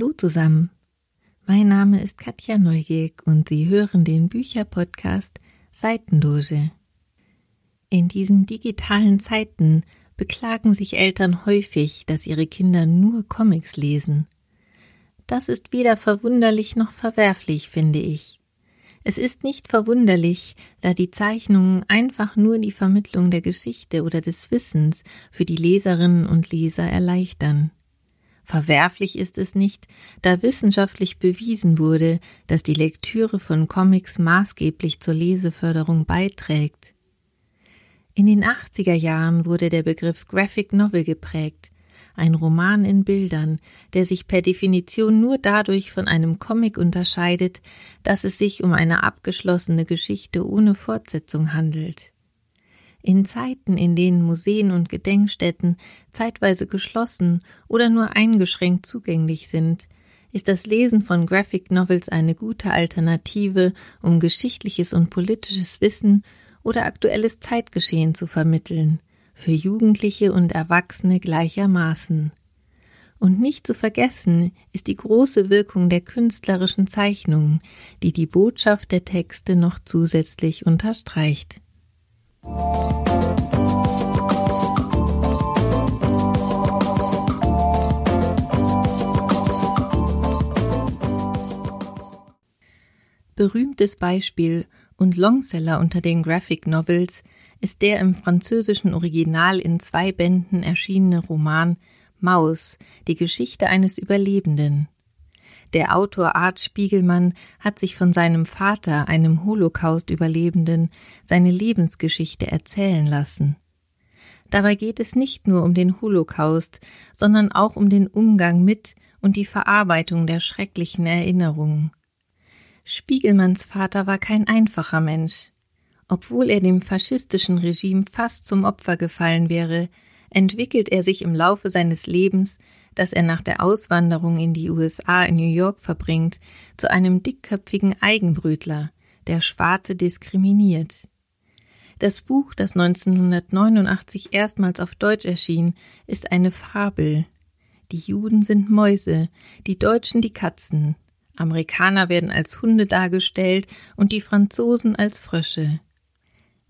Hallo zusammen. Mein Name ist Katja Neugierk und Sie hören den Bücherpodcast Seitenloge. In diesen digitalen Zeiten beklagen sich Eltern häufig, dass ihre Kinder nur Comics lesen. Das ist weder verwunderlich noch verwerflich, finde ich. Es ist nicht verwunderlich, da die Zeichnungen einfach nur die Vermittlung der Geschichte oder des Wissens für die Leserinnen und Leser erleichtern. Verwerflich ist es nicht, da wissenschaftlich bewiesen wurde, dass die Lektüre von Comics maßgeblich zur Leseförderung beiträgt. In den 80er Jahren wurde der Begriff Graphic Novel geprägt, ein Roman in Bildern, der sich per Definition nur dadurch von einem Comic unterscheidet, dass es sich um eine abgeschlossene Geschichte ohne Fortsetzung handelt. In Zeiten, in denen Museen und Gedenkstätten zeitweise geschlossen oder nur eingeschränkt zugänglich sind, ist das Lesen von Graphic Novels eine gute Alternative, um geschichtliches und politisches Wissen oder aktuelles Zeitgeschehen zu vermitteln, für Jugendliche und Erwachsene gleichermaßen. Und nicht zu vergessen ist die große Wirkung der künstlerischen Zeichnungen, die die Botschaft der Texte noch zusätzlich unterstreicht. Berühmtes Beispiel und Longseller unter den Graphic Novels ist der im französischen Original in zwei Bänden erschienene Roman Maus, die Geschichte eines Überlebenden. Der Autor Art Spiegelmann hat sich von seinem Vater, einem Holocaust-Überlebenden, seine Lebensgeschichte erzählen lassen. Dabei geht es nicht nur um den Holocaust, sondern auch um den Umgang mit und die Verarbeitung der schrecklichen Erinnerungen. Spiegelmanns Vater war kein einfacher Mensch. Obwohl er dem faschistischen Regime fast zum Opfer gefallen wäre, entwickelt er sich im Laufe seines Lebens, das er nach der Auswanderung in die USA in New York verbringt, zu einem dickköpfigen Eigenbrötler, der Schwarze diskriminiert. Das Buch, das 1989 erstmals auf Deutsch erschien, ist eine Fabel. Die Juden sind Mäuse, die Deutschen die Katzen, Amerikaner werden als Hunde dargestellt und die Franzosen als Frösche.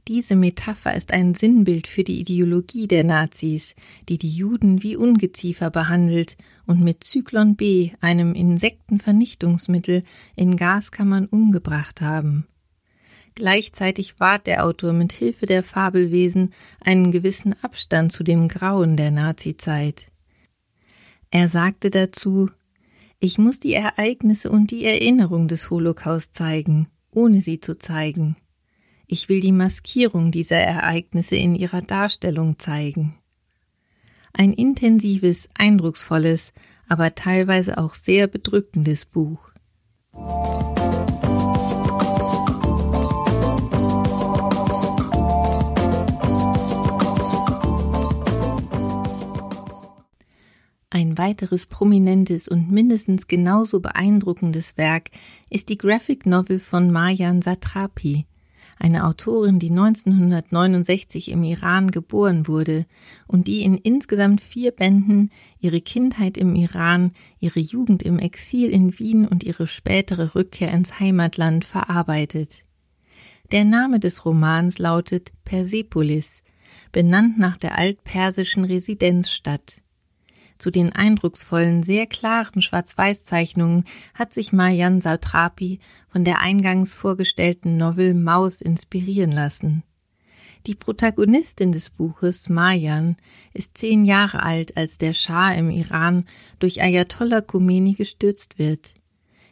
Diese Metapher ist ein Sinnbild für die Ideologie der Nazis, die die Juden wie Ungeziefer behandelt und mit Zyklon B, einem Insektenvernichtungsmittel, in Gaskammern umgebracht haben. Gleichzeitig wahrt der Autor mit Hilfe der Fabelwesen einen gewissen Abstand zu dem Grauen der Nazizeit. Er sagte dazu, ich muss die Ereignisse und die Erinnerung des Holocaust zeigen, ohne sie zu zeigen. Ich will die Maskierung dieser Ereignisse in ihrer Darstellung zeigen. Ein intensives, eindrucksvolles, aber teilweise auch sehr bedrückendes Buch. Ein weiteres prominentes und mindestens genauso beeindruckendes Werk ist die Graphic Novel von Marjan Satrapi, eine Autorin, die 1969 im Iran geboren wurde und die in insgesamt vier Bänden ihre Kindheit im Iran, ihre Jugend im Exil in Wien und ihre spätere Rückkehr ins Heimatland verarbeitet. Der Name des Romans lautet Persepolis, benannt nach der altpersischen Residenzstadt. Zu den eindrucksvollen, sehr klaren Schwarz-Weiß-Zeichnungen hat sich Marjan Sautrapi von der eingangs vorgestellten Novel Maus inspirieren lassen. Die Protagonistin des Buches, Marjan, ist zehn Jahre alt, als der Schah im Iran durch Ayatollah Khomeini gestürzt wird.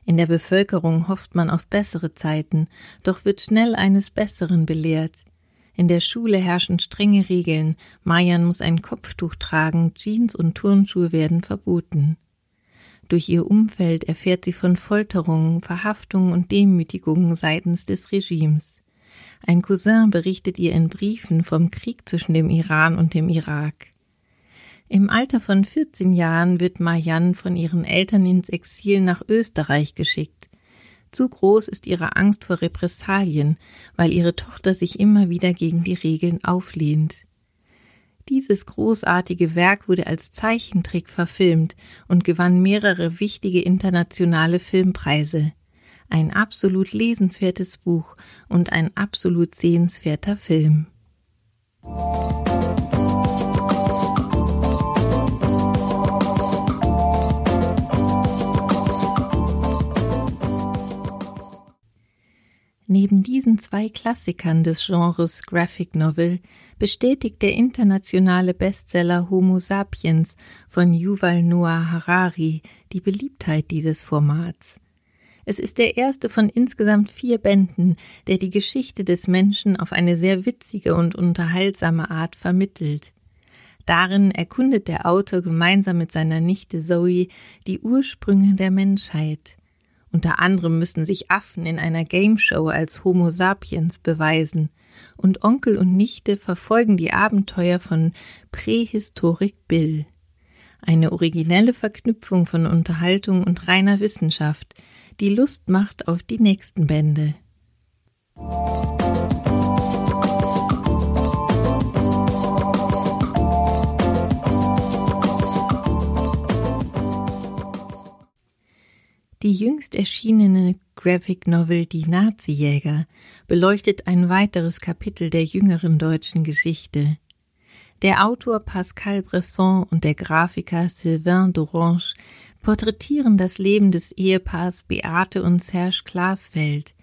In der Bevölkerung hofft man auf bessere Zeiten, doch wird schnell eines Besseren belehrt. In der Schule herrschen strenge Regeln. Mayan muss ein Kopftuch tragen, Jeans und Turnschuhe werden verboten. Durch ihr Umfeld erfährt sie von Folterungen, Verhaftungen und Demütigungen seitens des Regimes. Ein Cousin berichtet ihr in Briefen vom Krieg zwischen dem Iran und dem Irak. Im Alter von 14 Jahren wird Marjan von ihren Eltern ins Exil nach Österreich geschickt. Zu groß ist ihre Angst vor Repressalien, weil ihre Tochter sich immer wieder gegen die Regeln auflehnt. Dieses großartige Werk wurde als Zeichentrick verfilmt und gewann mehrere wichtige internationale Filmpreise. Ein absolut lesenswertes Buch und ein absolut sehenswerter Film. Neben diesen zwei Klassikern des Genres Graphic Novel bestätigt der internationale Bestseller Homo sapiens von Yuval Noah Harari die Beliebtheit dieses Formats. Es ist der erste von insgesamt vier Bänden, der die Geschichte des Menschen auf eine sehr witzige und unterhaltsame Art vermittelt. Darin erkundet der Autor gemeinsam mit seiner Nichte Zoe die Ursprünge der Menschheit. Unter anderem müssen sich Affen in einer Gameshow als Homo sapiens beweisen, und Onkel und Nichte verfolgen die Abenteuer von Prähistorik Bill. Eine originelle Verknüpfung von Unterhaltung und reiner Wissenschaft, die Lust macht auf die nächsten Bände. Die jüngst erschienene Graphic Novel Die Nazijäger beleuchtet ein weiteres Kapitel der jüngeren deutschen Geschichte. Der Autor Pascal Bresson und der Grafiker Sylvain d'Orange porträtieren das Leben des Ehepaars Beate und Serge Glasfeld,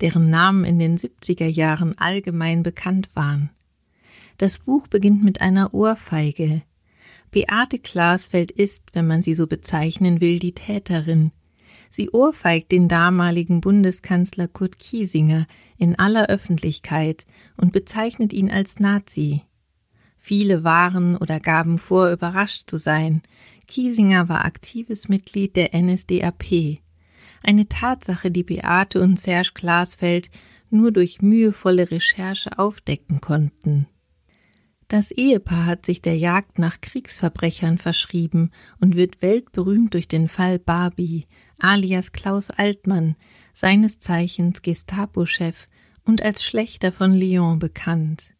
deren Namen in den 70er Jahren allgemein bekannt waren. Das Buch beginnt mit einer Ohrfeige. Beate Glasfeld ist, wenn man sie so bezeichnen will, die Täterin, Sie ohrfeigt den damaligen Bundeskanzler Kurt Kiesinger in aller Öffentlichkeit und bezeichnet ihn als Nazi. Viele waren oder gaben vor, überrascht zu sein. Kiesinger war aktives Mitglied der NSDAP. Eine Tatsache, die Beate und Serge Glasfeld nur durch mühevolle Recherche aufdecken konnten. Das Ehepaar hat sich der Jagd nach Kriegsverbrechern verschrieben und wird weltberühmt durch den Fall Barbie, alias Klaus Altmann, seines Zeichens Gestapo-Chef und als Schlechter von Lyon bekannt.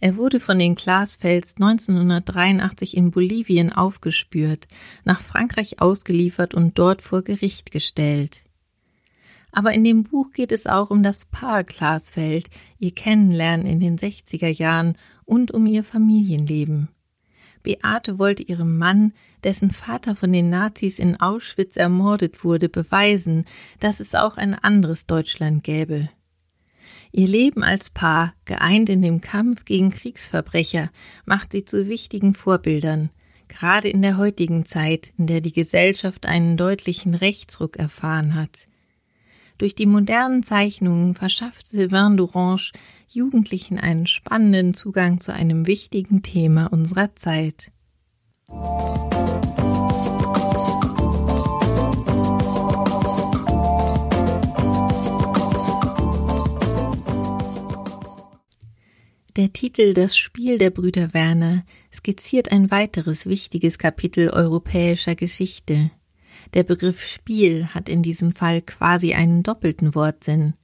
Er wurde von den Glasfels 1983 in Bolivien aufgespürt, nach Frankreich ausgeliefert und dort vor Gericht gestellt. Aber in dem Buch geht es auch um das Paar Glasfeld, ihr Kennenlernen in den 60er Jahren und um ihr Familienleben. Beate wollte ihrem Mann, dessen Vater von den Nazis in Auschwitz ermordet wurde, beweisen, dass es auch ein anderes Deutschland gäbe. Ihr Leben als Paar, geeint in dem Kampf gegen Kriegsverbrecher, macht sie zu wichtigen Vorbildern, gerade in der heutigen Zeit, in der die Gesellschaft einen deutlichen Rechtsruck erfahren hat. Durch die modernen Zeichnungen verschafft Sylvain d'Orange Jugendlichen einen spannenden Zugang zu einem wichtigen Thema unserer Zeit. Der Titel Das Spiel der Brüder Werner skizziert ein weiteres wichtiges Kapitel europäischer Geschichte. Der Begriff Spiel hat in diesem Fall quasi einen doppelten Wortsinn.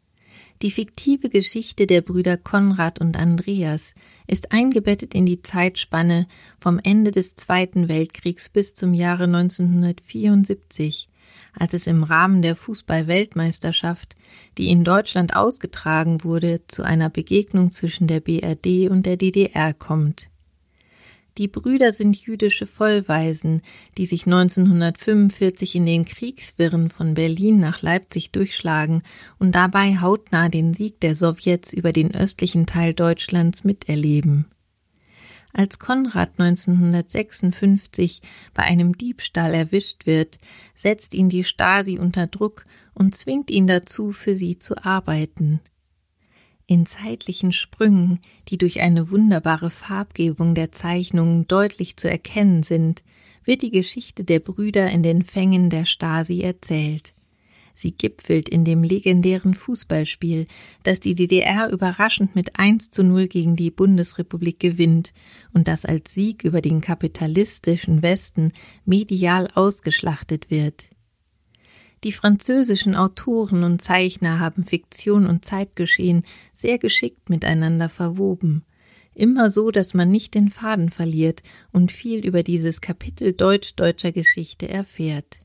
Die fiktive Geschichte der Brüder Konrad und Andreas ist eingebettet in die Zeitspanne vom Ende des Zweiten Weltkriegs bis zum Jahre 1974, als es im Rahmen der Fußball-Weltmeisterschaft, die in Deutschland ausgetragen wurde, zu einer Begegnung zwischen der BRD und der DDR kommt. Die Brüder sind jüdische Vollweisen, die sich 1945 in den Kriegswirren von Berlin nach Leipzig durchschlagen und dabei hautnah den Sieg der Sowjets über den östlichen Teil Deutschlands miterleben. Als Konrad 1956 bei einem Diebstahl erwischt wird, setzt ihn die Stasi unter Druck und zwingt ihn dazu, für sie zu arbeiten. In zeitlichen Sprüngen, die durch eine wunderbare Farbgebung der Zeichnungen deutlich zu erkennen sind, wird die Geschichte der Brüder in den Fängen der Stasi erzählt. Sie gipfelt in dem legendären Fußballspiel, das die DDR überraschend mit 1 zu 0 gegen die Bundesrepublik gewinnt und das als Sieg über den kapitalistischen Westen medial ausgeschlachtet wird. Die französischen Autoren und Zeichner haben Fiktion und Zeitgeschehen sehr geschickt miteinander verwoben. Immer so, dass man nicht den Faden verliert und viel über dieses Kapitel deutsch-deutscher Geschichte erfährt.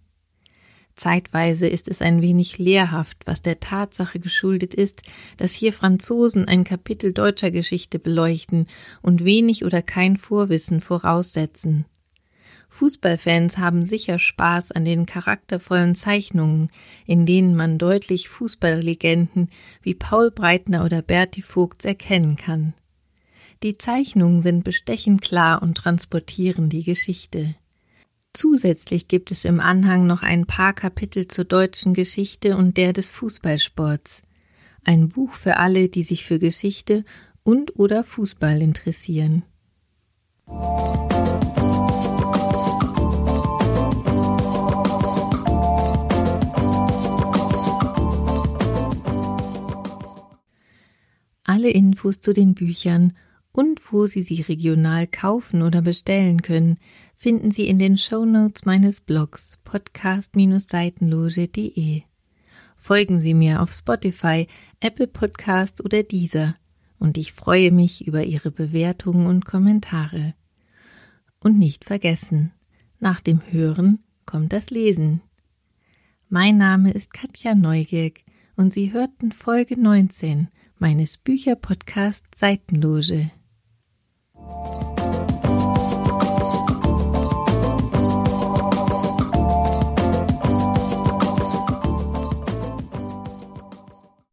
Zeitweise ist es ein wenig lehrhaft, was der Tatsache geschuldet ist, dass hier Franzosen ein Kapitel deutscher Geschichte beleuchten und wenig oder kein Vorwissen voraussetzen. Fußballfans haben sicher Spaß an den charaktervollen Zeichnungen, in denen man deutlich Fußballlegenden wie Paul Breitner oder Berti Vogts erkennen kann. Die Zeichnungen sind bestechend klar und transportieren die Geschichte. Zusätzlich gibt es im Anhang noch ein paar Kapitel zur deutschen Geschichte und der des Fußballsports. Ein Buch für alle, die sich für Geschichte und oder Fußball interessieren. Alle Infos zu den Büchern und wo Sie sie regional kaufen oder bestellen können, finden Sie in den Show Notes meines Blogs podcast-seitenloge.de. Folgen Sie mir auf Spotify, Apple Podcast oder Deezer und ich freue mich über Ihre Bewertungen und Kommentare. Und nicht vergessen, nach dem Hören kommt das Lesen. Mein Name ist Katja Neugierk und Sie hörten Folge 19 meines Bücherpodcasts Seitenloge.